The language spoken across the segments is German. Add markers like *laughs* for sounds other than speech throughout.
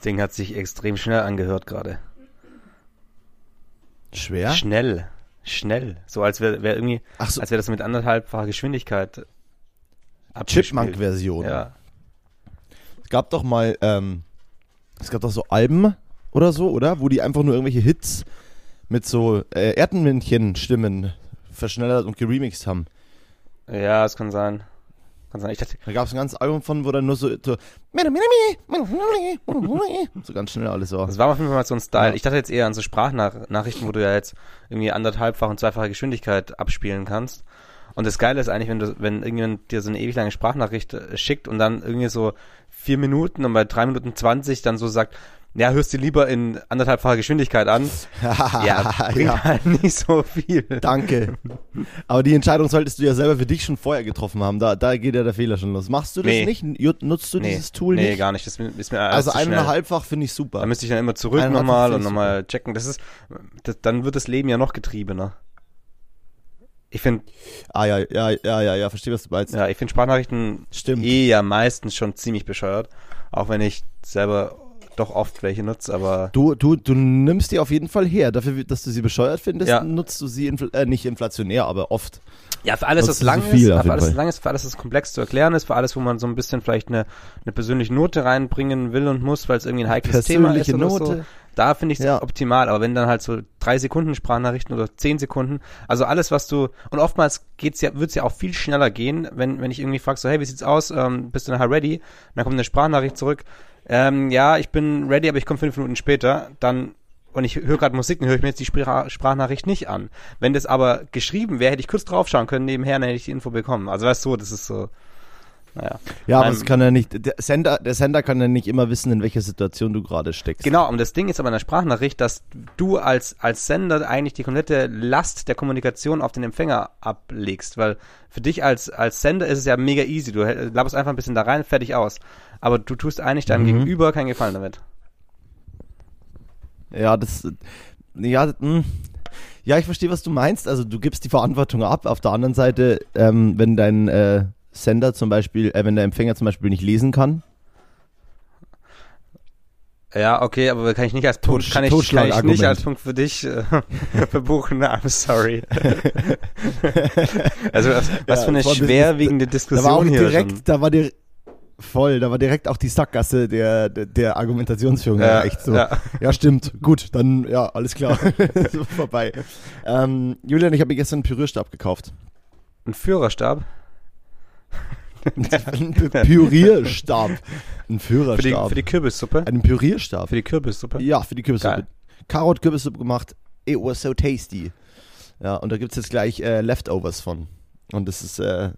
Ding hat sich extrem schnell angehört gerade. Schwer? Schnell. Schnell. So als wäre wär irgendwie, so. als wäre das mit anderthalbfacher Geschwindigkeit. Chipmunk-Version. Ja. Es gab doch mal, ähm, es gab doch so Alben oder so, oder? Wo die einfach nur irgendwelche Hits mit so äh, Erdmännchen-Stimmen verschnellert und geremixed haben. Ja, es kann sein. Kann sein. Ich dachte, Da gab es ein ganzes Album von, wo dann nur so, so, so ganz schnell alles war. das war auf jeden Fall mal so ein Style. Ja. Ich dachte jetzt eher an so Sprachnachrichten, wo du ja jetzt irgendwie anderthalbfach und zweifache Geschwindigkeit abspielen kannst. Und das Geile ist eigentlich, wenn du, wenn irgendjemand dir so eine ewig lange Sprachnachricht äh, schickt und dann irgendwie so vier Minuten und bei drei Minuten zwanzig dann so sagt, ja, hörst du lieber in anderthalbfacher Geschwindigkeit an. *laughs* Ja, bringt ja, halt nicht so viel. danke. Aber die Entscheidung solltest du ja selber für dich schon vorher getroffen haben. Da, da geht ja der Fehler schon los. Machst du das Nee. nicht? Nutzt du nee, dieses Tool nee, nicht? gar nicht. Das ist mir Also eineinhalbfach finde ich super. Da müsste ich dann immer zurück Eineinhalb nochmal und nochmal checken. Das ist, das, dann wird das Leben ja noch getriebener. Ich finde, Ah ja, ja, ja, ja, ja, verstehe, was du meinst. ja, ich finde Sprachnachrichten Stimmt. eh ja meistens schon ziemlich bescheuert. Auch wenn ich selber doch oft welche nutze, aber Du, du, du nimmst die auf jeden Fall her. Dafür, dass du sie bescheuert findest, Ja. nutzt du sie infl äh, nicht inflationär, aber oft. ja, für alles, was lang so ist, für alles, lang ist, für alles, was komplex zu erklären ist, für alles, wo man so ein bisschen vielleicht eine, eine persönliche Note reinbringen will und muss, weil es irgendwie ein heikles Thema ist Persönliche oder so. Note. Da finde ich es Ja. optimal, aber wenn dann halt so drei Sekunden Sprachnachrichten oder zehn Sekunden, also alles, was du, und oftmals geht's ja, wird's ja auch viel schneller gehen, wenn, wenn ich irgendwie frag so, hey, wie sieht's aus, ähm, bist du nachher ready? Und dann kommt eine Sprachnachricht zurück, ähm, ja, ich bin ready, aber ich komme fünf Minuten später, dann, und ich höre gerade Musik, dann höre ich mir jetzt die Sprach Sprachnachricht nicht an. Wenn das aber geschrieben wäre, hätte ich kurz draufschauen können nebenher, dann hätte ich die Info bekommen. Also weißt du, das ist so, naja. Ja, aber es kann ja nicht, der Sender, der Sender kann ja nicht immer wissen, in welcher Situation du gerade steckst. Genau, und das Ding ist aber in der Sprachnachricht, dass du als, als Sender eigentlich die komplette Last der Kommunikation auf den Empfänger ablegst, weil für dich als, als Sender ist es ja mega easy. Du laberst einfach ein bisschen da rein, fertig aus. Aber du tust eigentlich deinem Mhm. Gegenüber keinen Gefallen damit. Ja, das, ja, mh. ja, ich verstehe, was du meinst. Also du gibst die Verantwortung ab. Auf der anderen Seite, ähm, wenn dein äh, Sender zum Beispiel, äh, wenn der Empfänger zum Beispiel nicht lesen kann, Ja, okay, aber kann ich nicht als Punkt, Totsch- kann ich, kann ich nicht als Punkt für dich äh, *laughs* verbuchen. I'm sorry. *laughs* also was, was Ja, für eine schwerwiegende da war auch Diskussion hier direkt, schon. da war dir voll, da war direkt auch die Sackgasse der, der, der Argumentationsführung Ja, erreicht. So. ja. Ja. stimmt. Gut, dann, ja, alles klar. *laughs* *laughs* so, vorbei. Ähm, Julian, ich habe mir gestern einen Pürierstab gekauft. Ein Führerstab *laughs* Ein Pürierstab. Ein für die, Führerstab. für die Kürbissuppe. Einen Pürierstab. Für die Kürbissuppe. Ja, für die Kürbissuppe. Geil. Karot-Kürbissuppe gemacht. It was so tasty. Ja, und da gibt's jetzt gleich äh, Leftovers von. Und das ist, äh,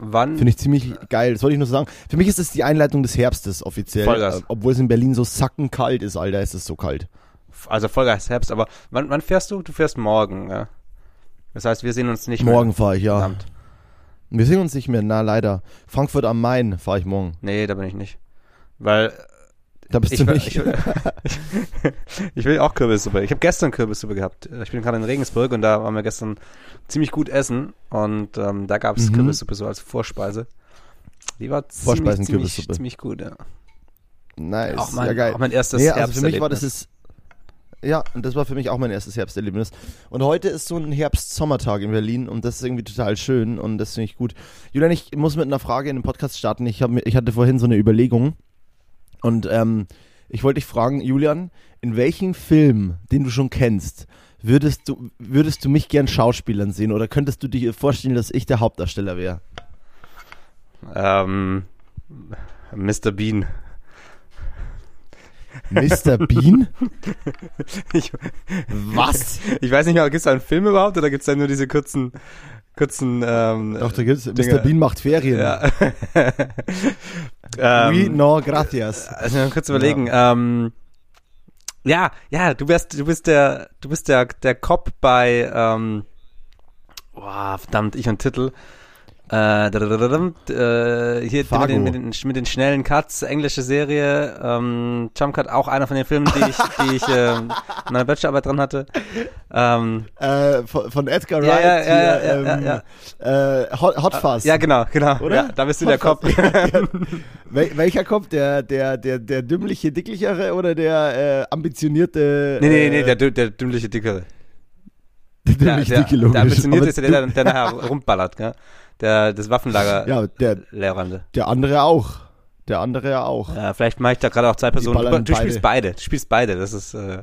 Wann? finde ich ziemlich geil. Das wollte ich nur so sagen. Für mich ist es die Einleitung des Herbstes offiziell. Vollgas. Äh, obwohl es in Berlin so sackenkalt ist, Alter, ist es so kalt. Also Vollgas Herbst, aber wann, wann fährst du? Du fährst morgen, ja. Das heißt, wir sehen uns nicht Morgen fahre ich, mehr. ja. Verdammt. Wir sehen uns nicht mehr, na leider. Frankfurt am Main fahre ich morgen. Nee, da bin ich nicht. Weil Da bist ich, du will- nicht. ich, will- *laughs* ich will auch Kürbissuppe. Ich habe gestern Kürbissuppe gehabt. Ich bin gerade in Regensburg und da waren wir gestern ziemlich gut essen und ähm, da gab es Mhm. Kürbissuppe so als Vorspeise. Die war ziemlich, Vorspeisen ziemlich, ziemlich gut, ja. nice, Auch mein, ja geil. auch mein erstes Nee, also für mich war das ist, ja, und das war für mich auch mein erstes Herbsterlebnis. Und heute ist so ein Herbst-Sommertag in Berlin und das ist irgendwie total schön und das finde ich gut. Julian, ich muss mit einer Frage in den Podcast starten. Ich, hab, ich hatte vorhin so eine Überlegung und ähm, ich wollte dich fragen, Julian, in welchem Film, den du schon kennst, würdest du, würdest du mich gern Schauspielern sehen oder könntest du dir vorstellen, dass ich der Hauptdarsteller wäre? Ähm, Mr. Bean. Mr. Bean? *laughs* Ich, Was? ich weiß nicht mehr, gibt es da einen Film überhaupt oder gibt es da nur diese kurzen, kurzen, ähm, Doch, da gibt's, Dinger. Mr. Bean macht Ferien. ja. *laughs* Oui, ähm, no, gracias. also mal kurz überlegen. Ja. Ähm, ja, ja, du wärst, du bist der, du bist der, der Cop bei, ähm, boah, verdammt, ich und Titel. Äh, äh, hier mit den, mit, den, mit den schnellen Cuts, englische Serie, ähm, Jump Cut, auch einer von den Filmen, die ich, die ich ähm, in meiner Bachelorarbeit dran hatte. Ähm, Äh, von, von Edgar Ja, Wright. ja, ja, hier, ja, ja, Äh, Hot, Hot Fuzz. ja, genau, genau. Oder? Ja, da bist du der Kopf. Wel welcher Kopf? Der, der, der, der dümmliche, dicklichere oder der äh, ambitionierte? nee, nee, äh, nee, der, der dümmliche Dickere. Der Der, der, dicke, der logisch. ambitionierte ist ja der, der, der nachher rumballert, gell? Der, das Waffenlager Ja, der, Lehrernde. der andere auch. Der andere ja auch. Ja, vielleicht mache ich da gerade auch zwei Personen. Du, du spielst beide. Du spielst beide. Das ist, äh,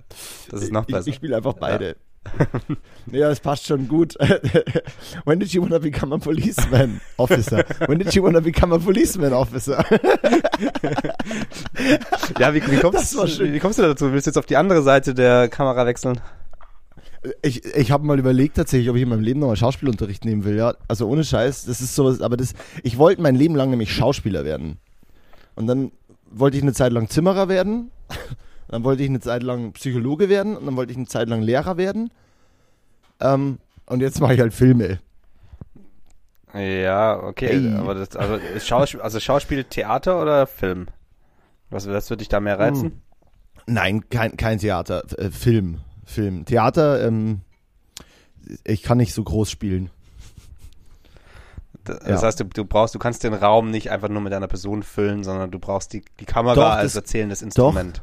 das ist noch ich, besser. ich spiele einfach beide. *laughs* ja, das passt schon gut. *laughs* When did you wanna become a policeman officer? When did you wanna become a policeman officer? ja, wie, wie, kommst, wie kommst du dazu? Willst du jetzt auf die andere Seite der Kamera wechseln? Ich, ich habe mal überlegt tatsächlich, ob ich in meinem Leben nochmal Schauspielunterricht nehmen will. Ja, also ohne Scheiß, das ist sowas. Aber das, ich wollte mein Leben lang nämlich Schauspieler werden. Und dann wollte ich eine Zeit lang Zimmerer werden. *laughs* Dann wollte ich eine Zeit lang Psychologe werden und dann wollte ich eine Zeit lang Lehrer werden. Ähm, und jetzt mache ich halt Filme. Ja, okay. Hey. Aber das, also, ist Schauspiel, also Schauspiel, Theater oder Film? Was, was würde dich da mehr reizen? Nein, kein, kein Theater, äh, Film. Film. Theater, ähm, ich kann nicht so groß spielen. Das Ja. heißt, du, du brauchst, du kannst den Raum nicht einfach nur mit einer Person füllen, sondern du brauchst die, die Kamera Doch, als das- erzählendes Instrument.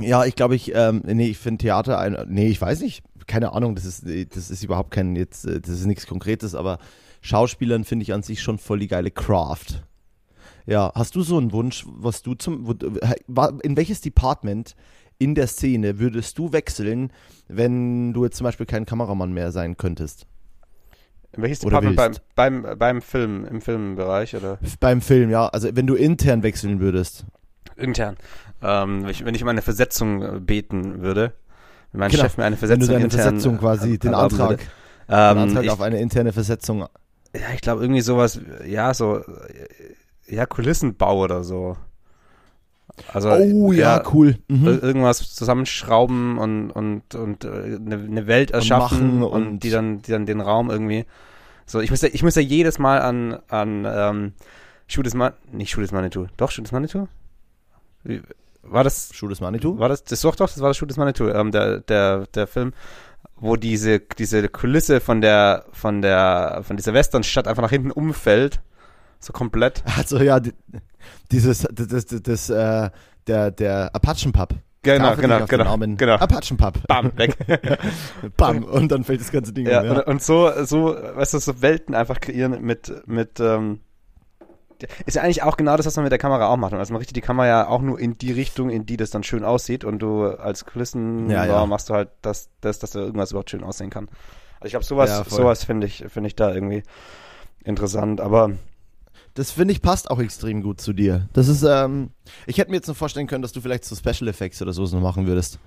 Ja, ich glaube, ich, ähm, nee, ich finde Theater ein, nee, ich weiß nicht, keine Ahnung, das ist, das ist überhaupt kein, jetzt, äh, das ist nichts Konkretes, aber Schauspielern finde ich an sich schon voll die geile Craft. Ja, hast du so einen Wunsch, was du zum, in welches Department in der Szene würdest du wechseln, wenn du jetzt zum Beispiel kein Kameramann mehr sein könntest? Welches Department beim, beim, beim Film, im Filmbereich oder Beim Film, ja, also wenn du intern wechseln würdest. intern? Ähm, wenn ich- wenn ich um eine Versetzung äh, beten würde, wenn mein Genau. Chef mir eine Wenn du Versetzung deine Versetzung quasi, äh, den erlauben Antrag, würde. den Ähm, Antrag ich, auf eine interne Versetzung. ja, ich glaube irgendwie sowas, ja, so, ja, Kulissenbau oder so. Also, Oh ja, cool. Mhm. Ir- irgendwas zusammenschrauben und und und äh, eine, eine Welt erschaffen machen und, und- die dann die dann den Raum irgendwie so ich muss ja ich muss ja jedes Mal an an ähm, is Man nicht is Manitou doch is Manitou Wie- war das Schuh des Manitou? war das das doch doch das war das is Manitou ähm, der der der Film wo diese diese Kulisse von der von der von dieser Westernstadt einfach nach hinten umfällt so komplett Also ja, di- dieses, das, das, das, das äh, der, der Apachenpub. genau Dafür genau genau Namen. genau Apachenpub. bam weg *laughs* Bam. Und dann fällt das ganze Ding Ja, um. Und, und so, so, weißt du, so Welten einfach kreieren mit, mit, ähm, ist ja eigentlich auch genau das, was man mit der Kamera auch macht. Also man richtet die Kamera ja auch nur in die Richtung, in die das dann schön aussieht und du als Kulissen Ja, ja. machst du halt das, das, dass da irgendwas überhaupt schön aussehen kann. Also ich glaube, sowas, Ja, sowas finde ich, finde ich da irgendwie interessant, aber Das finde ich passt auch extrem gut zu dir. Das ist, ähm, ich hätte mir jetzt noch vorstellen können, dass du vielleicht so Special Effects oder sowas noch machen würdest.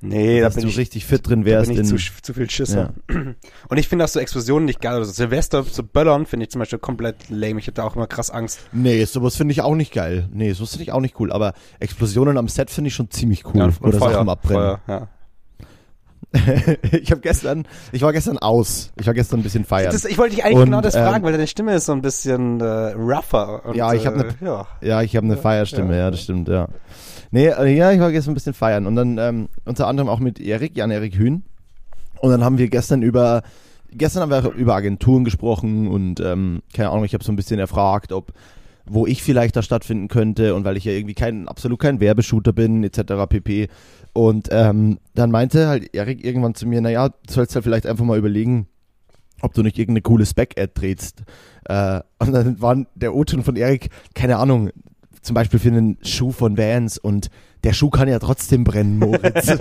nee, da dass bin du ich, richtig fit drin da wärst. bin ich in, zu, zu viel Schisser. *clears throat* Und ich finde auch so Explosionen nicht geil. Also Silvester zu böllern finde ich zum Beispiel komplett lame. Ich da auch immer krass Angst. nee, sowas finde ich auch nicht geil. Nee, sowas finde ich auch nicht cool. Aber Explosionen am Set finde ich schon ziemlich cool. Ja, oder Feuer, Sachen abbrennen. Feuer, ja. *laughs* ich habe gestern, ich war gestern aus. Ich war gestern ein bisschen feiern. Das, ich wollte dich eigentlich Und, genau das ähm, fragen, weil deine Stimme ist so ein bisschen äh, rougher. Und, Ja, ich hab äh, ne- ja. Ja, ich habe eine Feierstimme, ja, ja, das stimmt, ja. Nee, äh, ja, ich war gestern ein bisschen feiern und dann ähm, unter anderem auch mit Erik, Jan-Erik Hühn. Und dann haben wir gestern über, gestern haben wir über Agenturen gesprochen und ähm, keine Ahnung, ich habe so ein bisschen erfragt, ob wo ich vielleicht da stattfinden könnte und weil ich ja irgendwie kein, absolut kein Werbeshooter bin, etc. pp. Und ähm, dann meinte halt Erik irgendwann zu mir, naja, du sollst halt vielleicht einfach mal überlegen, ob du nicht irgendeine coole Spec-Ad drehst. Äh, und dann war der O-Ton von Erik, keine Ahnung, zum Beispiel für einen Schuh von Vans und der Schuh kann ja trotzdem brennen, Moritz. *laughs*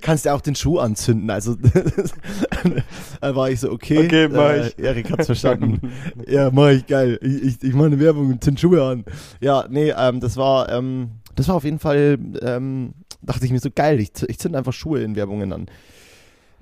Kannst ja auch den Schuh anzünden. Also *laughs* da war ich so, okay, Okay, mach äh, ich. Erik hat's verstanden. ja, mach ich, geil. Ich, ich, ich mache eine Werbung und zünd Schuhe an. Ja, nee, ähm, das war, ähm, das war auf jeden Fall, ähm, dachte ich mir so, geil, ich, ich zünd einfach Schuhe in Werbungen an.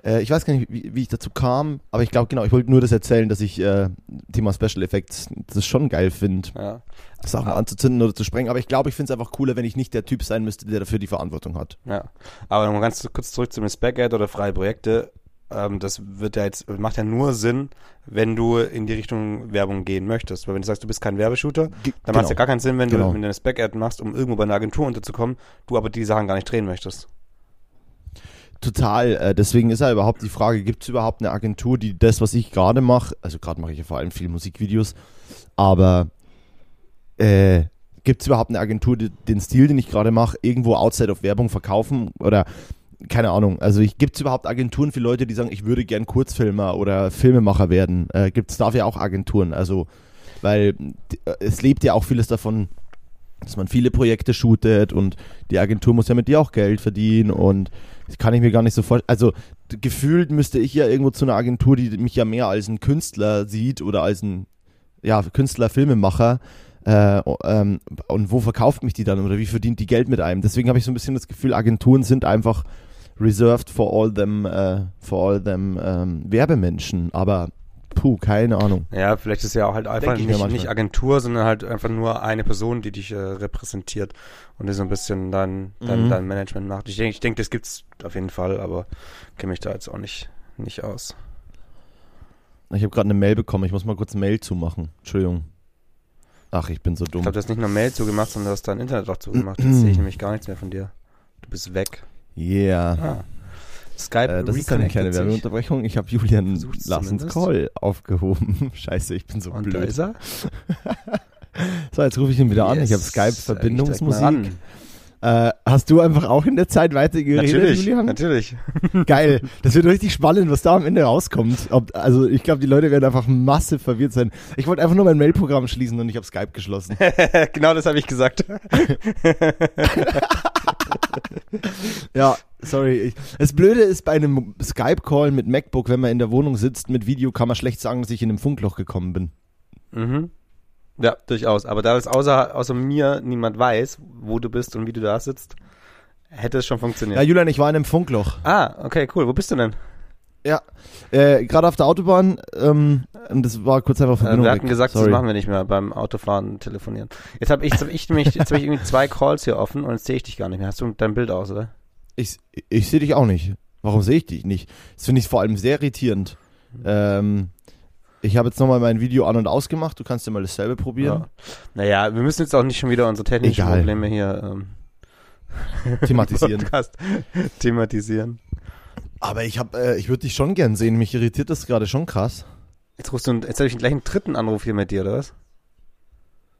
Äh, ich weiß gar nicht, wie, wie ich dazu kam, aber ich glaube, genau, ich wollte nur das erzählen, dass ich äh, Thema Special Effects das schon geil finde, ja. Sachen Ah. anzuzünden oder zu sprengen. Aber ich glaube, ich finde es einfach cooler, wenn ich nicht der Typ sein müsste, der dafür die Verantwortung hat. ja. Aber nochmal ganz kurz zurück zum Spec-Ad oder freie Projekte. ähm, das wird ja jetzt, macht ja nur Sinn, wenn du in die Richtung Werbung gehen möchtest. Weil wenn du sagst, du bist kein Werbeshooter, dann macht es ja gar keinen Sinn, wenn Genau. du eine Spec-Ad machst, um irgendwo bei einer Agentur unterzukommen, du aber die Sachen gar nicht drehen möchtest. Total. Äh, deswegen ist ja überhaupt die Frage, gibt es überhaupt eine Agentur, die das, was ich gerade mache, also gerade mache ich ja vor allem viel Musikvideos, aber äh, gibt es überhaupt eine Agentur, die den Stil, den ich gerade mache, irgendwo outside of Werbung verkaufen oder keine Ahnung. Also gibt es überhaupt Agenturen für Leute, die sagen, ich würde gern Kurzfilmer oder Filmemacher werden? Äh, gibt es dafür auch Agenturen? Also, weil äh, es lebt ja auch vieles davon, dass man viele Projekte shootet und die Agentur muss ja mit dir auch Geld verdienen und das kann ich mir gar nicht so vorstellen. Also gefühlt müsste ich ja irgendwo zu einer Agentur, die mich ja mehr als ein Künstler sieht oder als ein ja, Künstler, Filmemacher. Äh, ähm, und wo verkauft mich die dann oder wie verdient die Geld mit einem? Deswegen habe ich so ein bisschen das Gefühl, Agenturen sind einfach reserved for all them, äh, for all them ähm, Werbemenschen. Aber puh, keine Ahnung. Ja, vielleicht ist ja auch halt einfach ich nicht, nicht Agentur, sondern halt einfach nur eine Person, die dich äh, repräsentiert und die so ein bisschen dein, dein, Mhm. dein Management macht. Ich denke, ich denk, das gibt's auf jeden Fall, aber kenne mich da jetzt auch nicht, nicht aus. Ich habe gerade eine Mail bekommen. Ich muss mal kurz Mail zumachen. Entschuldigung. Ach, ich bin so Ich dumm. glaube, du hast nicht nur Mail zugemacht, sondern du hast dein Internet auch zugemacht. Jetzt sehe ich *clears throat* nämlich gar nichts mehr von dir. Du bist weg. Yeah. Ah. Skype Äh, das ist eine kleine reconnected sich. Werbeunterbrechung. Ich habe Julian Lassens. Call aufgehoben. *laughs* Scheiße, ich bin so Und da blöd. ist er. *laughs* So, jetzt rufe ich ihn wieder an. Ich habe Yes. Skype-Verbindungsmusik. Äh, hast du einfach auch in der Zeit weitergeredet, Natürlich, Julian? natürlich. *laughs* Geil. Das wird richtig spannend, was da am Ende rauskommt. Ob, also ich glaube, die Leute werden einfach massiv verwirrt sein. Ich wollte einfach nur mein Mailprogramm schließen und ich habe Skype geschlossen. *laughs* genau das habe ich gesagt. *laughs* Ja, sorry. Ich, das Blöde ist bei einem Skype-Call mit MacBook, wenn man in der Wohnung sitzt mit Video, kann man schlecht sagen, dass ich in einem Funkloch gekommen bin. Mhm. Ja, durchaus. Aber da das außer, außer mir niemand weiß, wo du bist und wie du da sitzt, hätte es schon funktioniert. Ja, Julian, ich war in einem Funkloch. ah, okay, cool. Wo bist du denn? Ja, äh, gerade auf der Autobahn. Ähm, und das war kurz einfach Äh, Verbindung wir hatten weg. gesagt, Sorry. das machen wir nicht mehr beim Autofahren telefonieren. Jetzt habe ich, jetzt hab ich nämlich, jetzt habe ich irgendwie zwei Calls hier offen und jetzt sehe ich dich gar nicht mehr. Hast du dein Bild aus, oder? Ich, ich sehe dich auch nicht. Warum sehe ich dich nicht? Das finde ich vor allem sehr irritierend. Ähm, ich habe jetzt nochmal mein Video an- und ausgemacht. Du kannst dir mal dasselbe probieren. Ja. Naja, wir müssen jetzt auch nicht schon wieder unsere technischen Egal. Probleme hier ähm, Thematisieren. *laughs* Podcast thematisieren. Aber ich habe, äh, ich würde dich schon gern sehen. Mich irritiert das gerade schon krass. Jetzt rufst du, jetzt habe ich gleich einen dritten Anruf hier mit dir, oder was?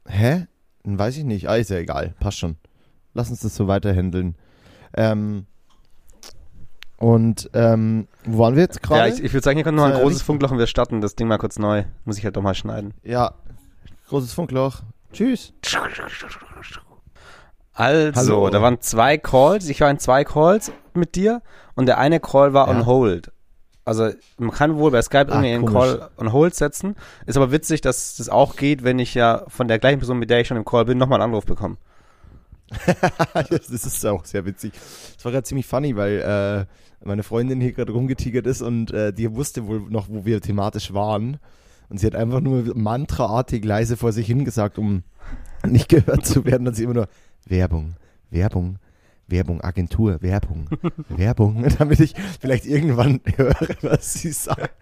Hä? Hm, Weiß ich nicht. Ah, ist ja egal. Passt schon. Lass uns das so weiterhandeln. Ähm, und ähm, wo waren wir jetzt Ja, gerade? ich, ich würde sagen, hier kommt noch ein Äh, großes. Funkloch und wir starten das Ding mal kurz neu. Muss ich halt doch mal schneiden. Ja, großes Funkloch. Tschüss. Also, Hallo. da waren zwei Calls. Ich war in zwei Calls mit dir und der eine Call war Ja. on hold. Also man kann wohl bei Skype Ah, irgendwie einen komisch. Call on hold setzen. Ist aber witzig, dass das auch geht, wenn ich ja von der gleichen Person, mit der ich schon im Call bin, nochmal einen Anruf bekomme. *laughs* das ist auch sehr witzig. Das war gerade ziemlich funny, weil äh, meine Freundin hier gerade rumgetigert ist und äh, die wusste wohl noch, wo wir thematisch waren. Und sie hat einfach nur mantraartig leise vor sich hingesagt, um nicht gehört zu werden. Dann sie immer nur Werbung, Werbung, Werbung, Agentur, Werbung, *laughs* Werbung, *laughs* damit ich vielleicht irgendwann höre, was sie sagt.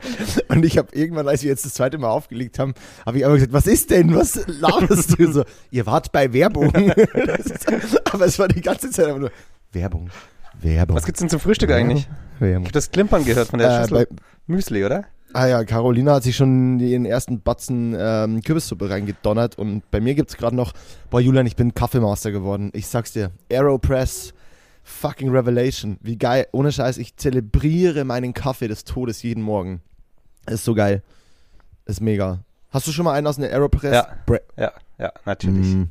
Und ich habe irgendwann, als wir jetzt das zweite Mal aufgelegt haben, habe ich einfach gesagt, was ist denn, was laberst du so? Ihr wart bei Werbung. Ist, *laughs* aber es war die ganze Zeit einfach nur Werbung, Werbung. Was gibt's denn zum Frühstück eigentlich? Ich Werbung. habe das Klimpern gehört von der Äh, Schüssel. Müsli, oder? Ah ja, Carolina hat sich schon ihren ersten Batzen ähm, Kürbissuppe reingedonnert und bei mir gibt's gerade noch, boah Julian, ich bin Kaffeemaster geworden. Ich sag's dir, Aeropress, fucking Revelation. Wie geil, ohne Scheiß, ich zelebriere meinen Kaffee des Todes jeden Morgen. Ist so geil. Ist mega. Hast du schon mal einen aus einer Aeropress? Ja. Bre Ja, ja, natürlich. Mm,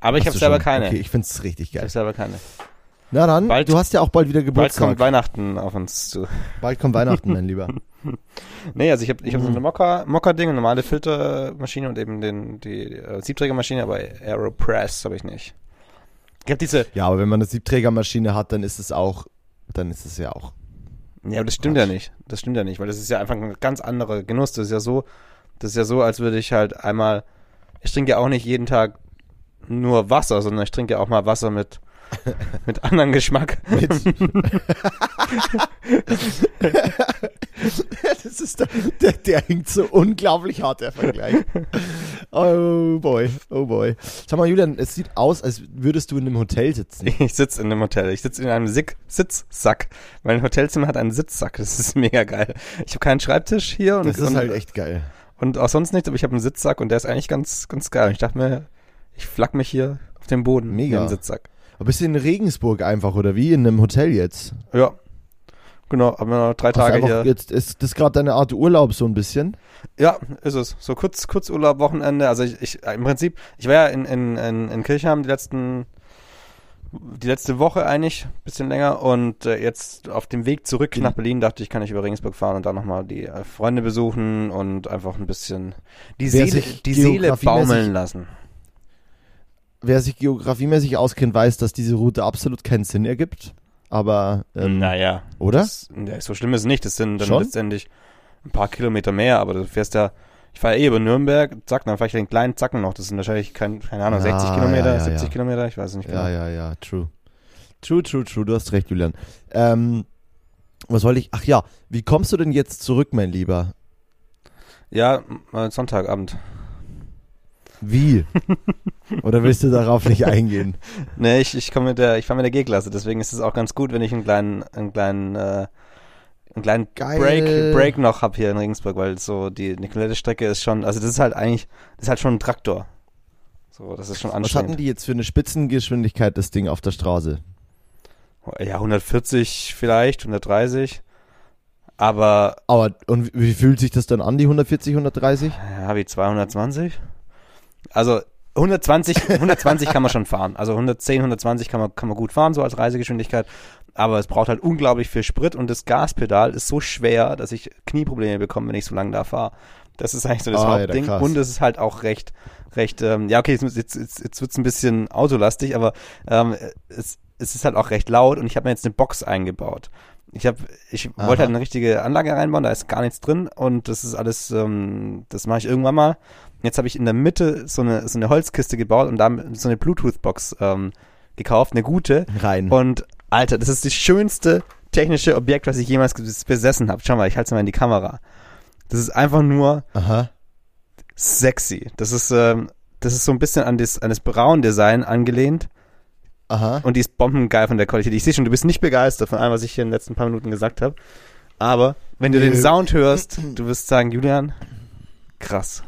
Aber ich habe selber keine. Okay, ich find's richtig Ich geil. habe selber keine. Na dann, Bald- du hast ja auch bald wieder Bald Geburtstag. kommt Weihnachten auf uns zu. bald kommt Weihnachten, mein Lieber. *laughs* Nee, also ich habe ich hab so Mhm. eine Mokka, Mokka-Ding, eine normale Filtermaschine und eben den, die äh, Siebträgermaschine, aber Aeropress habe ich nicht. Ich habe diese, Ja, aber wenn man eine Siebträgermaschine hat, dann ist es auch, dann ist es ja auch. ja, aber das stimmt ja nicht. Das stimmt ja nicht, weil das ist ja einfach ein ganz anderer Genuss. Das ist ja so, das ist ja so, als würde ich halt einmal, ich trinke ja auch nicht jeden Tag nur Wasser, sondern ich trinke ja auch mal Wasser mit, *laughs* mit anderem Geschmack. Mit, *laughs* *laughs* das ist der, der, der hängt so unglaublich hart, der Vergleich. Oh boy, oh boy. Sag mal, Julian, es sieht aus, als würdest du in einem Hotel sitzen. Ich sitze in einem Hotel. Ich sitze in einem Sick Sitzsack. Mein Hotelzimmer hat einen Sitzsack. Das ist mega geil. Ich habe keinen Schreibtisch hier. Und, Das ist und, halt echt geil. Und auch sonst nichts, aber ich habe einen Sitzsack und der ist eigentlich ganz, ganz geil. Ich dachte mir, ich flack mich hier auf dem Boden. Mega. Im Sitzsack. Aber bist du in Regensburg einfach, oder wie? In einem Hotel jetzt? Ja. Genau, haben wir noch drei Tage einfach, hier. Jetzt ist das gerade deine Art Urlaub so ein bisschen? Ja, ist es. So kurz, Kurzurlaub, Wochenende. Also ich, ich im Prinzip, ich war ja in, in, in, in Kirchheim die letzten, die letzte Woche eigentlich, bisschen länger und äh, jetzt auf dem Weg zurück Mhm. nach Berlin dachte ich, kann ich über Regensburg fahren und dann nochmal die äh, Freunde besuchen und einfach ein bisschen die Wer Seele, die Seele baumeln lassen. Wer sich geografiemäßig auskennt, weiß, dass diese Route absolut keinen Sinn ergibt. Aber, ähm, naja. oder? Das, ja, so schlimm ist es nicht. Das sind dann Schon? letztendlich ein paar Kilometer mehr, aber du fährst ja, ich fahre eh über Nürnberg, zack, dann fahre ich den kleinen Zacken noch. Das sind wahrscheinlich, kein, keine Ahnung, 60 Ah, Kilometer, ja, ja, 70 ja. Kilometer, ich weiß nicht genau. Ja, ja, ja, true. True, true, true. Du hast recht, Julian. Ähm, was wollte ich? Ach ja, wie kommst du denn jetzt zurück, mein Lieber? Ja, äh, Sonntagabend. Wie? Oder willst du darauf nicht eingehen? *laughs* Nee, ich, ich komme mit der, ich fahre mit der G-Klasse, deswegen ist es auch ganz gut, wenn ich einen kleinen, einen kleinen, äh, einen kleinen Geil. Break, Break noch hab hier in Regensburg, weil so die Nicolette-Strecke ist schon, also das ist halt eigentlich, das ist halt schon ein Traktor. So, das ist schon Was hatten anstrengend. die jetzt für eine Spitzengeschwindigkeit, das Ding auf der Straße? Ja, 140 vielleicht, 130. Aber Aber, und wie- wie fühlt sich das dann an, die 140, 130? ja, habe ich 220. Also 120, 120 kann man schon fahren. Also 110, 120 kann man, kann man gut fahren, so als Reisegeschwindigkeit. Aber es braucht halt unglaublich viel Sprit und das Gaspedal ist so schwer, dass ich Knieprobleme bekomme, wenn ich so lange da fahre. Das ist eigentlich so das ja, Hauptding. krass. und es ist halt auch recht, recht, ähm, ja, okay, jetzt, jetzt, jetzt, jetzt wird's ein bisschen autolastig, aber ähm, es, es ist halt auch recht laut und ich habe mir jetzt eine Box eingebaut. Ich habe, ich Aha. wollte halt eine richtige Anlage reinbauen, da ist gar nichts drin und das ist alles, ähm, das mache ich irgendwann mal. Jetzt habe ich in der Mitte so eine, so eine Holzkiste gebaut und da so eine Bluetooth-Box ähm, gekauft, eine gute. Rein. Und Alter, das ist das schönste technische Objekt, was ich jemals besessen habe. Schau mal, ich halte es mal in die Kamera. Das ist einfach nur Aha. sexy. Das ist, ähm, das ist so ein bisschen an das, an das Braun-Design angelehnt Aha. und die ist bombengeil von der Qualität. Ich sehe schon, du bist nicht begeistert von allem, was ich hier in den letzten paar Minuten gesagt habe. Aber wenn du den Sound hörst, du wirst sagen, Julian, krass.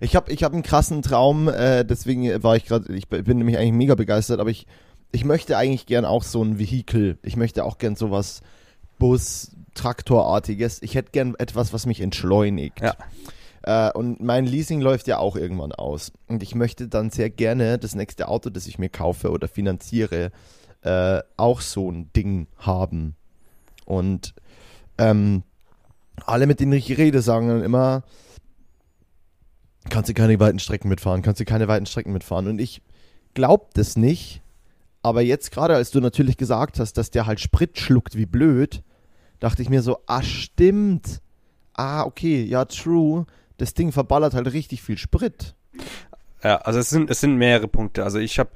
Ich habe ich hab einen krassen Traum, äh, deswegen war ich gerade, ich bin nämlich eigentlich mega begeistert, aber ich, ich möchte eigentlich gern auch so ein Vehikel. Ich möchte auch gern sowas Bus, Traktorartiges. Ich hätte gern etwas, was mich entschleunigt. Ja. Äh, und mein Leasing läuft ja auch irgendwann aus. Und ich möchte dann sehr gerne das nächste Auto, das ich mir kaufe oder finanziere, äh, auch so ein Ding haben. Und ähm, alle, mit denen ich rede, sagen dann immer, kannst du keine weiten Strecken mitfahren, kannst du keine weiten Strecken mitfahren. Und ich glaub das nicht. Aber jetzt gerade, als du natürlich gesagt hast, dass der halt Sprit schluckt wie blöd, dachte ich mir so, ah, stimmt. Ah, okay, ja, true. Das Ding verballert halt richtig viel Sprit. Ja, also es sind, es sind mehrere Punkte. Also ich habe,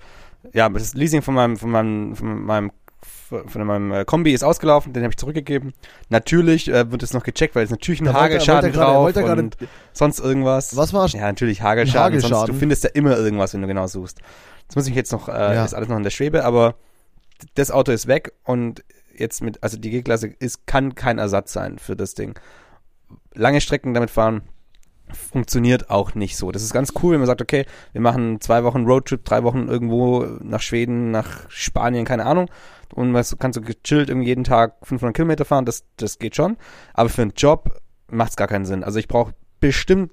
ja, das Leasing von meinem, von meinem, von meinem, von meinem äh, Kombi ist ausgelaufen, den habe ich zurückgegeben. Natürlich äh, wird es noch gecheckt, weil es natürlich ein Hagelschaden drauf gerade- und sonst irgendwas. Was war Ja, natürlich Hagelschaden. Sonst, Hagelschaden. du findest ja immer irgendwas, wenn du genau suchst. Das muss ich jetzt noch, äh, Ja. ist alles noch in der Schwebe, aber das Auto ist weg und jetzt mit, also die G-Klasse ist, kann kein Ersatz sein für das Ding. Lange Strecken damit fahren funktioniert auch nicht so. Das ist ganz cool, wenn man sagt, okay, wir machen zwei Wochen Roadtrip, drei Wochen irgendwo nach Schweden, nach Spanien, keine Ahnung. Und man kannst so gechillt irgendwie jeden Tag 500 Kilometer fahren, das, das geht schon. Aber für einen Job macht es gar keinen Sinn. Also ich brauche bestimmt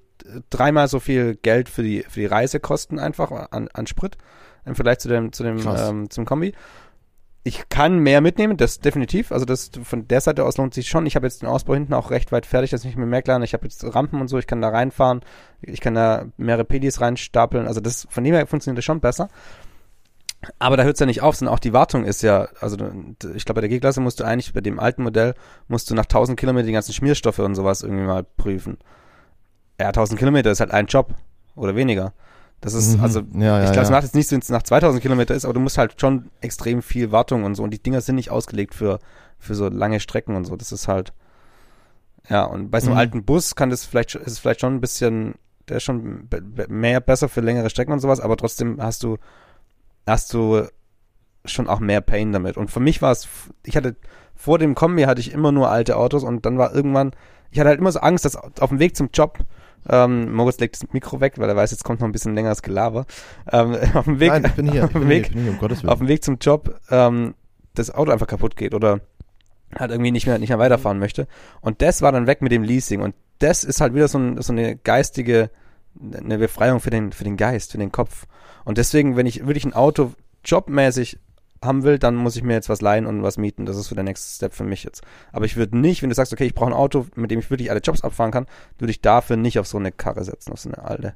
dreimal so viel Geld für die, für die Reisekosten einfach an, an Sprit im Vergleich zu dem, zu dem, Krass. ähm, zum Kombi. Ich kann mehr mitnehmen, das definitiv. Also das von der Seite aus lohnt sich schon. Ich habe jetzt den Ausbau hinten auch recht weit fertig, dass ich mir merke, ich habe jetzt Rampen und so, ich kann da reinfahren, ich kann da mehrere Pedis reinstapeln. Also das von dem her funktioniert das schon besser. Aber da hört es ja nicht auf, sondern auch die Wartung ist ja, also ich glaube, bei der G-Klasse musst du eigentlich, bei dem alten Modell, musst du nach 1000 Kilometern die ganzen Schmierstoffe und sowas irgendwie mal prüfen. Ja, 1000 Kilometer ist halt ein Job oder weniger. Das ist, Mhm. also, Ja, ich glaube, es ja. macht jetzt nicht so, wenn es nach 2000 Kilometer ist, aber du musst halt schon extrem viel Wartung und so und die Dinger sind nicht ausgelegt für für so lange Strecken und so. Das ist halt, ja, und bei so einem Mhm. alten Bus kann das vielleicht, ist es vielleicht schon ein bisschen, der ist schon mehr besser für längere Strecken und sowas, aber trotzdem hast du, hast du schon auch mehr Pain damit. Und für mich war es, ich hatte, vor dem Kombi hatte ich immer nur alte Autos und dann war irgendwann, ich hatte halt immer so Angst, dass auf dem Weg zum Job, ähm, Moritz legt das Mikro weg, weil er weiß, jetzt kommt noch ein bisschen längeres Gelaber. Ähm, *laughs* auf dem Weg, Nein, ich bin hier. auf dem Weg, hier, um auf dem Weg zum Job ähm, das Auto einfach kaputt geht oder halt irgendwie nicht mehr nicht mehr weiterfahren möchte. Und das war dann weg mit dem Leasing. Und das ist halt wieder so, ein, so eine geistige, eine Befreiung für den, für den Geist, für den Kopf. Und deswegen, wenn ich wirklich ein Auto jobmäßig haben will, dann muss ich mir jetzt was leihen und was mieten. Das ist so der nächste Step für mich jetzt. Aber ich würde nicht, wenn du sagst, okay, ich brauche ein Auto, mit dem ich wirklich alle Jobs abfahren kann, würde ich dafür nicht auf so eine Karre setzen, auf so eine alte.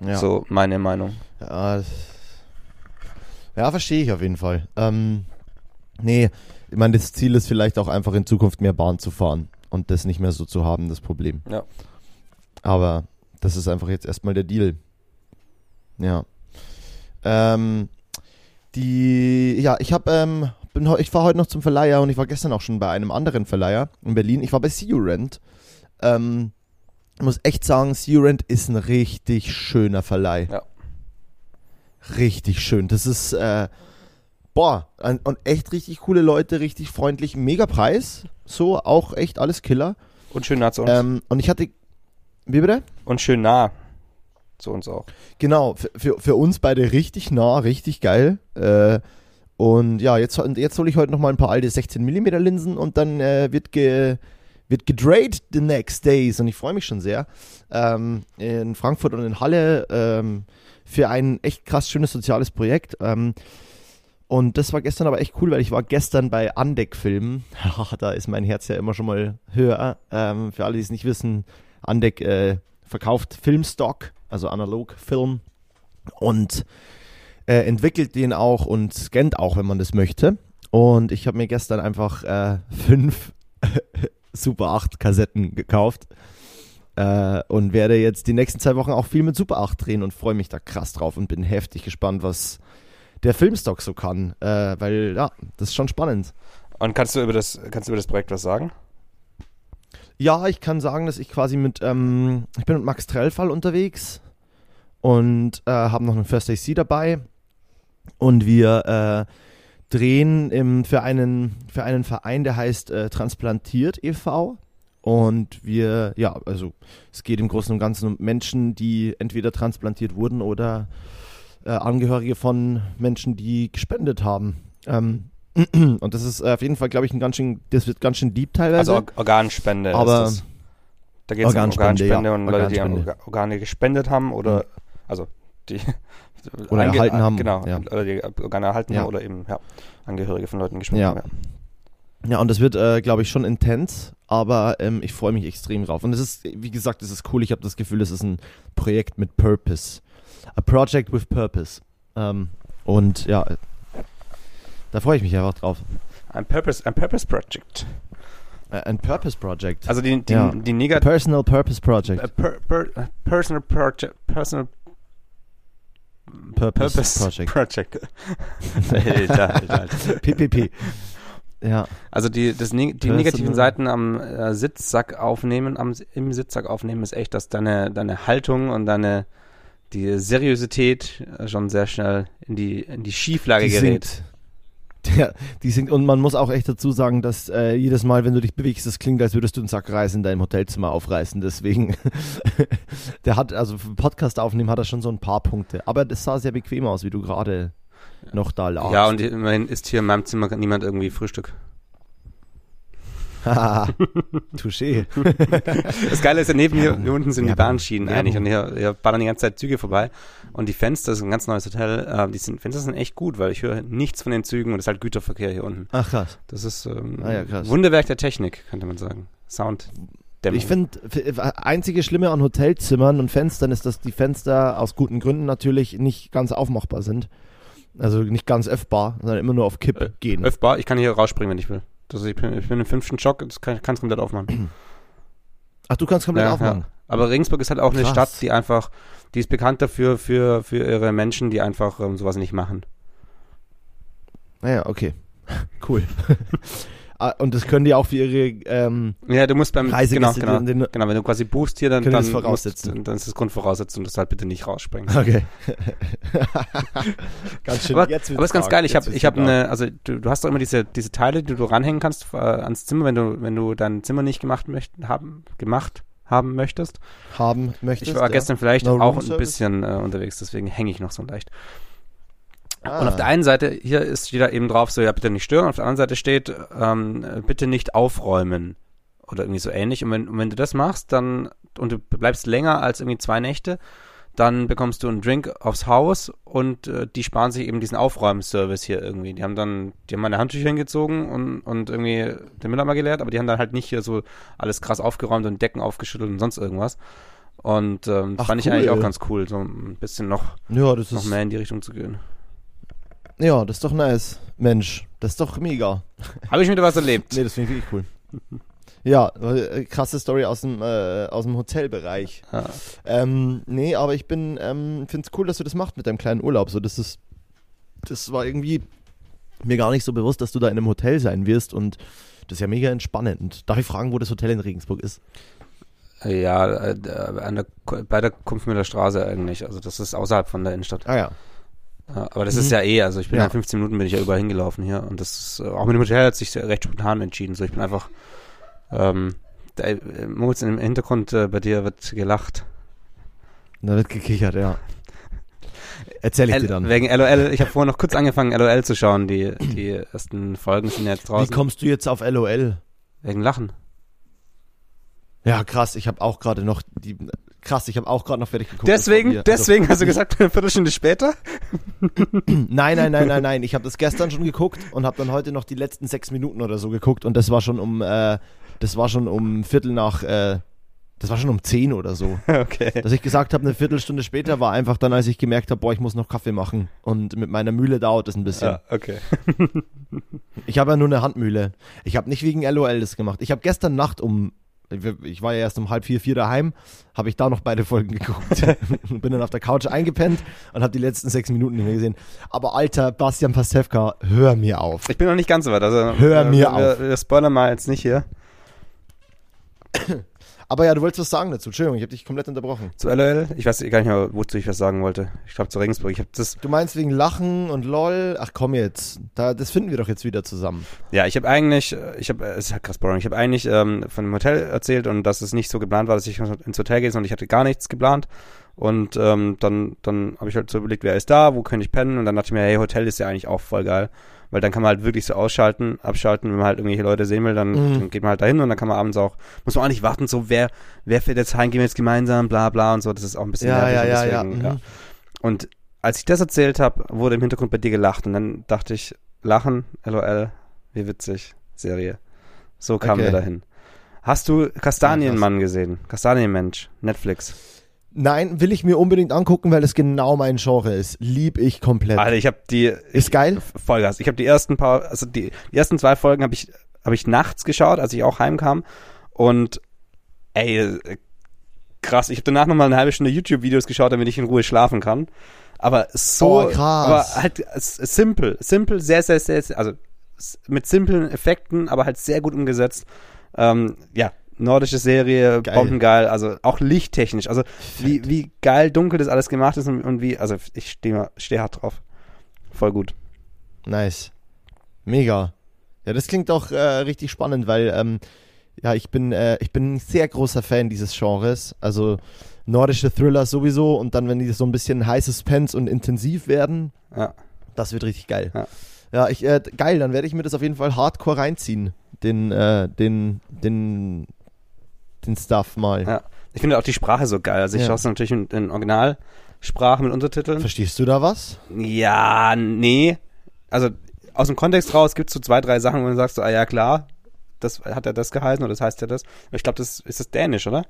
ja. So meine Meinung. Ja, ja verstehe ich auf jeden Fall. Ähm, nee, ich meine, das Ziel ist vielleicht auch einfach in Zukunft mehr Bahn zu fahren und das nicht mehr so zu haben, das Problem. Ja. Aber das ist einfach jetzt erstmal der Deal. Ja. Ähm, die, ja, ich habe, ähm, bin, ich war heute noch zum Verleiher und ich war gestern auch schon bei einem anderen Verleiher in Berlin. Ich war bei See You Rent. Ähm, ich muss echt sagen, See You Rent ist ein richtig schöner Verleih. Ja. Richtig schön. Das ist, äh, boah, ein, und echt richtig coole Leute, richtig freundlich, mega Preis. So, auch echt alles Killer. Und schön uns. Ähm, und ich hatte, wie bitte? Und schön nah zu uns auch. Genau, für, für, für uns beide richtig nah, richtig geil. Äh, und ja, jetzt, jetzt hole ich heute nochmal ein paar alte 16mm Linsen und dann äh, wird, ge, wird gedreht the next days. Und ich freue mich schon sehr. Ähm, in Frankfurt und in Halle ähm, für ein echt krass schönes soziales Projekt. Ähm, und das war gestern aber echt cool, weil ich war gestern bei Andeck-Filmen. *laughs* da ist mein Herz ja immer schon mal höher. Ähm, für alle, die es nicht wissen, Andeck äh, verkauft Filmstock, also Analog-Film und äh, entwickelt den auch und scannt auch, wenn man das möchte. Und ich habe mir gestern einfach äh, fünf *laughs* Super 8 Kassetten gekauft äh, und werde jetzt die nächsten zwei Wochen auch viel mit Super 8 drehen und freue mich da krass drauf und bin heftig gespannt, was der Filmstock so kann, äh, weil ja, das ist schon spannend. Und kannst du über das, kannst du über das Projekt was sagen? Ja, ich kann sagen, dass ich quasi mit, ähm, ich bin mit Max Trellfall unterwegs und äh, haben noch einen First AC dabei und wir äh, drehen im, für, einen, für einen Verein, der heißt äh, Transplantiert e.V. Und wir, ja, also es geht im Großen und Ganzen um Menschen, die entweder transplantiert wurden oder äh, Angehörige von Menschen, die gespendet haben. Ähm, *clears throat* und das ist äh, auf jeden Fall, glaube ich, ein ganz schön, das wird ganz schön deep teilweise. Also Or Organspende. Aber- ist das. Da geht es um Organspende, ja. und Leute, die Organe gespendet haben oder, also die *laughs* Oder erhalten haben, Genau, ja. oder die Organe erhalten Ja. haben oder eben ja, Angehörige von Leuten gespendet haben. Ja. Ja, und das wird, äh, glaube ich, schon intens, aber ähm, ich freue mich extrem drauf. Und es ist, wie gesagt, es ist cool. Ich habe das Gefühl, es ist ein Projekt mit Purpose. A project with purpose. Ähm, und ja, da freue ich mich einfach drauf. Ein Purpose, ein Purpose Project. Äh, ein Purpose Project. Also die, die, Ja. die A Negat Personal Purpose Project. äh, per, per, Personal Project, Personal Purpose, Purpose Project. Project. Alter, Alter, Alter. PPP. Ja, Also die, das, die Personal- negativen Seiten am äh, Sitzsack aufnehmen, am, im Sitzsack aufnehmen, ist echt, dass deine, deine Haltung und deine die Seriosität äh, schon sehr schnell in die, in die Schieflage die gerät. singt. Ja, die singt. Und man muss auch echt dazu sagen, dass äh, jedes Mal, wenn du dich bewegst, das klingt, als würdest du einen Sack Reis in deinem Hotelzimmer aufreißen. Deswegen, *laughs* der hat, also für Podcast aufnehmen hat er schon so ein paar Punkte. Aber das sah sehr bequem aus, wie du gerade noch da lagst. Ja, und immerhin ist hier in meinem Zimmer niemand irgendwie Frühstück. Haha, *laughs* Touché. Das Geile ist ja neben mir, hier unten sind die. Bahnschienen eigentlich und hier, hier ballern die ganze Zeit Züge vorbei und die Fenster, das ist ein ganz neues Hotel, äh, die sind, Fenster sind echt gut, weil ich höre nichts von den Zügen und es ist halt Güterverkehr hier unten. Ach krass. Das ist ähm, Ah ja, krass. Wunderwerk der Technik, könnte man sagen. Sound. Ich finde, einzige Schlimme an Hotelzimmern und Fenstern ist, dass die Fenster aus guten Gründen natürlich nicht ganz aufmachbar sind. Also nicht ganz öffbar, sondern immer nur auf Kipp Äh, gehen. öffbar, ich kann hier rausspringen, wenn ich will. Das, ich, bin, ich bin im fünften Stock, das kann ich komplett aufmachen. Ach, du kannst komplett Ja, aufmachen. ja. Aber Regensburg ist halt auch eine Krass. Stadt, die einfach, die ist bekannt dafür, für, für ihre Menschen, die einfach ähm, sowas nicht machen. Naja, okay. *laughs* Cool. Ah, und das können die auch für ihre ähm, Ja, du musst beim Reisegäste genau, genau, den- genau, wenn du quasi buchst hier, dann, dann, das voraussetzen. Musst, dann ist das Grundvoraussetzung, dass du halt bitte nicht rausspringst. Okay. *laughs* *laughs* Ganz schön. Aber, jetzt aber ist ganz geil. Ich habe ich habe dark. eine, also du, du hast doch immer diese diese Teile, die du ranhängen kannst äh, ans Zimmer, wenn du wenn du dein Zimmer nicht gemacht möcht, haben gemacht haben möchtest. haben möchtest. Ich war ja. gestern vielleicht No auch ein bisschen äh, unterwegs, deswegen hänge ich noch so leicht. Ah. Und auf der einen Seite, hier ist da eben drauf, so, ja, bitte nicht stören. Auf der anderen Seite steht, ähm, äh, bitte nicht aufräumen. Oder irgendwie so ähnlich. Und wenn, und wenn du das machst, dann, und du bleibst länger als irgendwie zwei Nächte, dann bekommst du einen Drink aufs Haus und äh, die sparen sich eben diesen Aufräumservice hier irgendwie. Die haben dann, die haben meine Handtücher hingezogen und, und irgendwie den Mülleimer geleert, aber die haben dann halt nicht hier so alles krass aufgeräumt und Decken aufgeschüttelt und sonst irgendwas. Und ähm, Ach, fand ich cool. eigentlich auch ganz cool, so ein bisschen noch, Ja, das noch ist, mehr in die Richtung zu gehen. Ja, das ist doch nice. Mensch, das ist doch mega. Habe ich wieder was erlebt? Nee, das finde ich wirklich cool. Ja, äh, krasse Story aus dem, äh, aus dem Hotelbereich. Ähm, nee, aber ich bin, ähm, finde es cool, dass du das machst mit deinem kleinen Urlaub. So, das ist, das war irgendwie mir gar nicht so bewusst, dass du da in einem Hotel sein wirst und das ist ja mega entspannend. Darf ich fragen, wo das Hotel in Regensburg ist? Ja, äh, an der, bei der Kumpfmüller Straße eigentlich. Also das ist außerhalb von der Innenstadt. Ah ja. Aber das Mhm. ist ja eh, also ich bin ja. In 15 Minuten bin ich ja überall hingelaufen hier und das ist, äh, auch mit dem Hotel hat sich recht spontan entschieden. So, ich bin einfach, ähm, der, äh, Moritz im Hintergrund äh, bei dir wird gelacht. Da wird gekichert, ja. Erzähl ich L dir dann. wegen LOL, ich habe vorhin noch kurz angefangen LOL zu schauen, die, die ersten Folgen sind ja jetzt Wie draußen. kommst du jetzt auf LOL? wegen Lachen. Ja, krass, ich habe auch gerade noch die krass, ich habe auch gerade noch fertig geguckt. Deswegen, also- deswegen hast du gesagt, *laughs* eine Viertelstunde später? *clears throat* Nein, nein, nein, nein, nein. Ich habe das gestern schon geguckt und habe dann heute noch die letzten sechs Minuten oder so geguckt und das war schon um, äh, das war schon um Viertel nach, äh, das war schon um zehn oder so. *laughs* Okay. Dass ich gesagt habe, eine Viertelstunde später war einfach dann, als ich gemerkt habe, boah, ich muss noch Kaffee machen und mit meiner Mühle dauert es ein bisschen. Ja, okay. Ich habe ja nur eine Handmühle. Ich habe nicht wegen LOL das gemacht. Ich habe gestern Nacht um, ich war ja erst um halb vier, vier daheim, habe ich da noch beide Folgen geguckt. und *laughs* bin dann auf der Couch eingepennt und habe die letzten sechs Minuten nicht mehr gesehen. Aber alter Bastian Pastewka, hör mir auf. Ich bin noch nicht ganz so weit. Also, Hör äh, mir wir, auf. Wir spoilern mal jetzt nicht hier. Aber ja, du wolltest was sagen dazu. Entschuldigung, ich habe dich komplett unterbrochen. Zu LOL? Ich weiß gar nicht mehr, wozu ich was sagen wollte. Ich glaube zu Regensburg. Ich habe das. Du meinst wegen Lachen und LOL? Ach komm jetzt, da, das finden wir doch jetzt wieder zusammen. Ja, ich habe eigentlich, äh, ich habe, es ist ja krass boring. Ich habe eigentlich ähm, von dem Hotel erzählt und dass es nicht so geplant war, dass ich ins Hotel gehe, sondern ich hatte gar nichts geplant. Und ähm, dann, dann habe ich halt so überlegt, wer ist da, wo könnte ich pennen? Und dann dachte ich mir, hey, Hotel ist ja eigentlich auch voll geil. Weil dann kann man halt wirklich so ausschalten, abschalten, wenn man halt irgendwelche Leute sehen will, dann, Mhm. dann geht man halt dahin und dann kann man abends auch, muss man auch nicht warten, so wer, wer fährt jetzt heim, gehen wir jetzt gemeinsam, bla bla und so, das ist auch ein bisschen Ja, nervig ja, und ja, ja. deswegen, Mhm. Und als ich das erzählt habe, wurde im Hintergrund bei dir gelacht und dann dachte ich, Lachen, LOL, wie witzig, Serie. So kamen Okay. wir dahin. Hast du Kastanienmann gesehen? Kastanienmensch, Netflix. Nein, will ich mir unbedingt angucken, weil es genau mein Genre ist. Lieb ich komplett. Alter, ich habe die Ist geil? Vollgas. Ich habe die ersten paar, also die, die ersten zwei Folgen habe ich habe ich nachts geschaut, als ich auch heimkam und ey, krass. Ich habe danach noch mal eine halbe Stunde YouTube-Videos geschaut, damit ich in Ruhe schlafen kann. Aber so, Oh, krass. aber halt simpel, simpel, sehr, sehr, sehr, sehr also mit simplen Effekten, aber halt sehr gut umgesetzt. Ähm, ja, nordische Serie, Geil. bombengeil, also auch lichttechnisch, also wie, wie geil dunkel das alles gemacht ist und, und wie, also ich stehe steh hart drauf. Voll gut. Nice. Mega. Ja, das klingt doch äh, richtig spannend, weil ähm, ja, ich bin äh, ich bin ein sehr großer Fan dieses Genres. Also nordische Thriller sowieso und dann, wenn die so ein bisschen High Suspense und intensiv werden, Ja. das wird richtig geil. Ja. Ja, ich äh, geil, dann werde ich mir das auf jeden Fall Hardcore reinziehen, den äh, den den den Stuff mal. Ja. Ich finde auch die Sprache so geil. Also ich Ja. schaue es natürlich in, in Originalsprache mit Untertiteln. Verstehst du da was? Ja, nee. Also aus dem Kontext raus gibt es so zwei, drei Sachen, wo du sagst, so, ah ja klar, das hat er das geheißen oder das heißt ja das. Aber ich glaube, das ist das Dänisch, oder?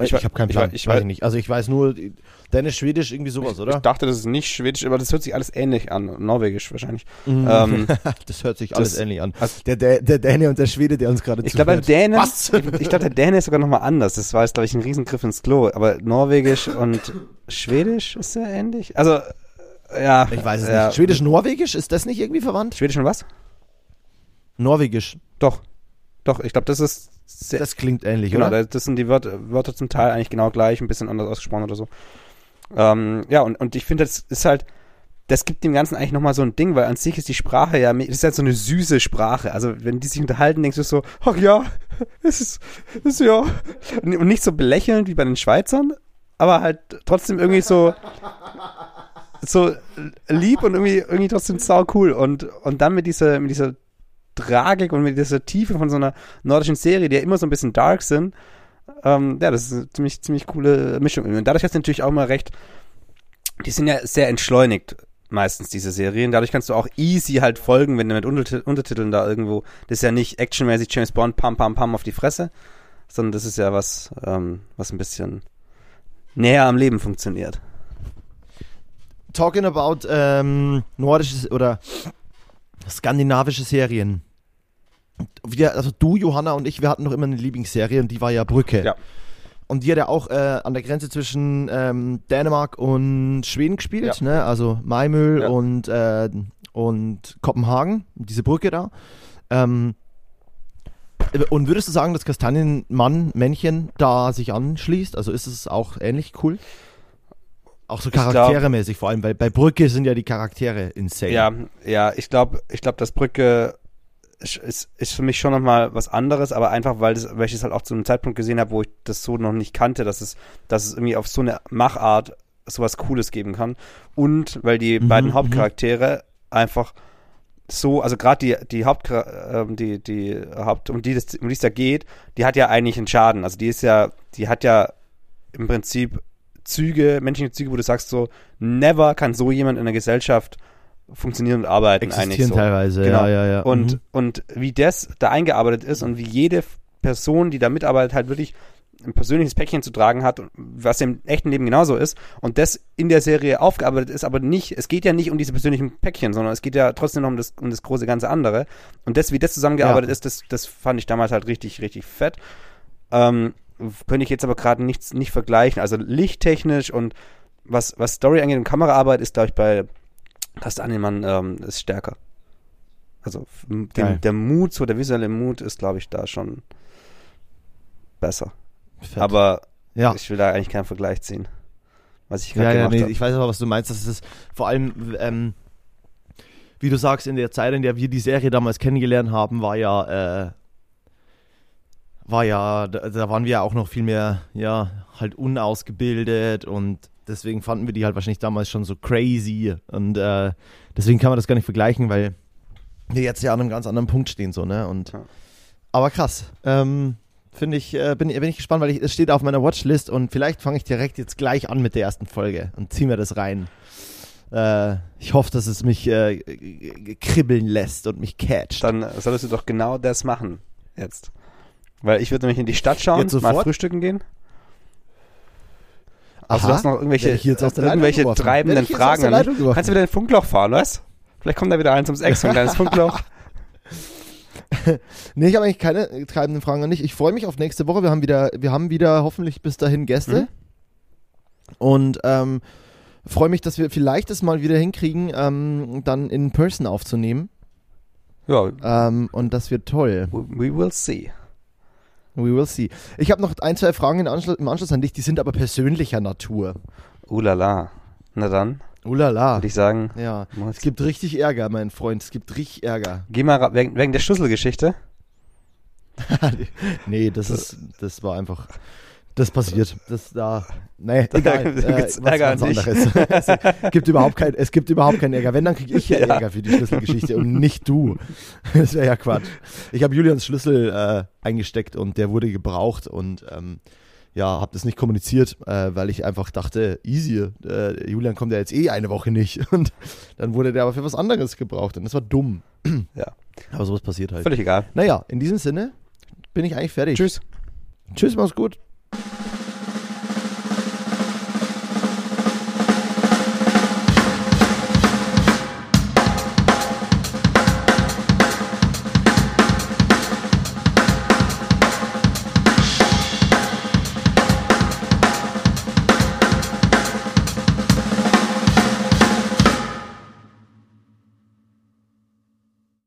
Ich, habe keinen Plan. Ich, Ich, weiß ich nicht. Also ich weiß nur Dänisch, Schwedisch, irgendwie sowas, Ich oder? dachte, das ist nicht Schwedisch, aber das hört sich alles ähnlich an. Norwegisch wahrscheinlich. Mhm. Ähm, *laughs* das hört sich das- alles ähnlich an. also- Der, der, der Däne und der Schwede, der uns gerade Ich glaube. Dänen, Was? ich, ich glaube, der Däne ist sogar nochmal anders. Das war jetzt, glaube ich, ein Riesengriff ins Klo. Aber Norwegisch und Schwedisch ist ja ähnlich. Also, Ja. Ich weiß es ja. nicht. Schwedisch-Norwegisch, ist das nicht irgendwie verwandt? Schwedisch und was? Norwegisch. Doch. Doch, ich glaube, das ist sehr, Das klingt ähnlich, genau, oder? das sind die Wörter, Wörter zum Teil eigentlich genau gleich, ein bisschen anders ausgesprochen oder so. Ähm, ja, und, und ich finde, das ist halt, das gibt dem Ganzen eigentlich nochmal so ein Ding, weil an sich ist die Sprache ja, das ist halt so eine süße Sprache. Also, wenn die sich unterhalten, denkst du so, ach ja, *laughs* es ist, es ist ja. Und nicht so belächelnd wie bei den Schweizern, aber halt trotzdem irgendwie so, so lieb und irgendwie, irgendwie trotzdem sau cool. Und, und dann mit dieser, mit dieser Tragik und mit dieser Tiefe von so einer nordischen Serie, die ja immer so ein bisschen dark sind, ähm, ja, das ist eine ziemlich, ziemlich coole Mischung. Und dadurch hast du natürlich auch mal recht, die sind ja sehr entschleunigt, meistens diese Serien. Dadurch kannst du auch easy halt folgen, wenn du mit Unterti- Untertiteln da irgendwo, das ist ja nicht actionmäßig James Bond, pam, pam, pam auf die Fresse, sondern das ist ja was, ähm, was ein bisschen näher am Leben funktioniert. Talking about ähm, nordische oder skandinavische Serien. Wir, also du, Johanna und ich, wir hatten noch immer eine Lieblingsserie und die war ja Brücke. Ja. Und die hat ja auch äh, an der Grenze zwischen ähm, Dänemark und Schweden gespielt, Ja. ne? Also Maimö Ja. und, äh, und Kopenhagen, diese Brücke da. Ähm, und würdest du sagen, dass Kastanienmann, Männchen da sich anschließt? Also ist es auch ähnlich cool? Auch so charakteremäßig vor allem, weil bei Brücke sind ja die Charaktere insane. Ja, ja, ich glaube, ich glaube, das Brücke ist, ist, für mich schon nochmal was anderes, aber einfach, weil, das, weil ich es halt auch zu einem Zeitpunkt gesehen habe, wo ich das so noch nicht kannte, dass es, dass es irgendwie auf so eine Machart sowas Cooles geben kann. Und weil die Mhm, beiden mhm. Hauptcharaktere einfach so, also gerade die, die Haupt, ähm, die, die Haupt, um die, das, um die es da geht, die hat ja eigentlich einen Schaden. Also die ist ja, die hat ja im Prinzip Züge, menschliche Züge, wo du sagst so, never kann so jemand in der Gesellschaft funktionieren und arbeiten eigentlich Existieren so. teilweise, Genau. ja, ja, ja. Und, Mhm. und wie das da eingearbeitet ist und wie jede Person, die da mitarbeitet, halt wirklich ein persönliches Päckchen zu tragen hat, was im echten Leben genauso ist und das in der Serie aufgearbeitet ist, aber nicht, es geht ja nicht um diese persönlichen Päckchen, sondern es geht ja trotzdem noch um das, um das große ganze andere. Und das, wie das zusammengearbeitet Ja. ist, das, das fand ich damals halt richtig, richtig fett. Ähm, könnte ich jetzt aber gerade nichts nicht vergleichen. Also lichttechnisch und was, was Story angeht und Kameraarbeit ist, glaube ich, bei Kastanjemann ähm, ist stärker. Also den, der Mut, so der visuelle Mut ist, glaube ich, da schon besser. Fett. Aber ja. ich will da eigentlich keinen Vergleich ziehen. Was ich gerade Ja, ja, nee, habe. ich weiß aber, was du meinst. Das ist vor allem, ähm, wie du sagst, in der Zeit, in der wir die Serie damals kennengelernt haben, war ja, äh, war ja, da, da waren wir ja auch noch viel mehr, ja, halt unausgebildet und deswegen fanden wir die halt wahrscheinlich damals schon so crazy und äh, deswegen kann man das gar nicht vergleichen, weil wir jetzt ja an einem ganz anderen Punkt stehen, so, ne? Und, Ja. aber krass. Ähm, Finde ich, äh, bin, bin ich gespannt, weil ich, es steht auf meiner Watchlist und vielleicht fange ich direkt jetzt gleich an mit der ersten Folge und ziehe mir das rein. Äh, ich hoffe, dass es mich äh, kribbeln lässt und mich catcht. Dann solltest du doch genau das machen jetzt. Weil ich würde nämlich in die Stadt schauen, mal frühstücken gehen. Also Aha. du hast noch irgendwelche, irgendwelche geworfen? treibenden Fragen. Kannst du wieder ein Funkloch fahren, was? Vielleicht kommt da wieder eins ums Eck, so ein kleines Funkloch. *laughs* Nee, ich habe eigentlich keine treibenden Fragen an dich. Ich freue mich auf nächste Woche. Wir haben wieder, wir haben wieder hoffentlich bis dahin Gäste. Mhm. Und ähm, freue mich, dass wir vielleicht es mal wieder hinkriegen, ähm, dann in Person aufzunehmen. Ja, Ähm, und das wird toll. we will see. We will see. Ich habe noch ein, zwei Fragen in Anschluss, im Anschluss an dich, die sind aber persönlicher Natur. Ulala. Na dann, Ulala. würde ich sagen, Ja. Es gibt richtig Ärger, mein Freund. Es gibt richtig Ärger. geh mal wegen, wegen der Schlüsselgeschichte. *laughs* nee, das ist, das war einfach, das passiert. Das da, nee, *laughs* Da egal. gibt's Äh, was Ärger ganz anderes. es gibt überhaupt kein, es gibt überhaupt keinen Ärger. Wenn, dann kriege ich ja, Ja. Ärger für die Schlüsselgeschichte und nicht du. *laughs* Das wäre ja Quatsch. Ich habe Julians Schlüssel äh, eingesteckt und der wurde gebraucht und ähm, ja, habe das nicht kommuniziert, äh, weil ich einfach dachte, easy, äh, Julian kommt ja jetzt eh eine Woche nicht. *laughs* Und dann wurde der aber für was anderes gebraucht und das war dumm. Ja. Aber sowas passiert halt. Völlig egal. Naja, in diesem Sinne bin ich eigentlich fertig. Tschüss. Tschüss, mach's gut. you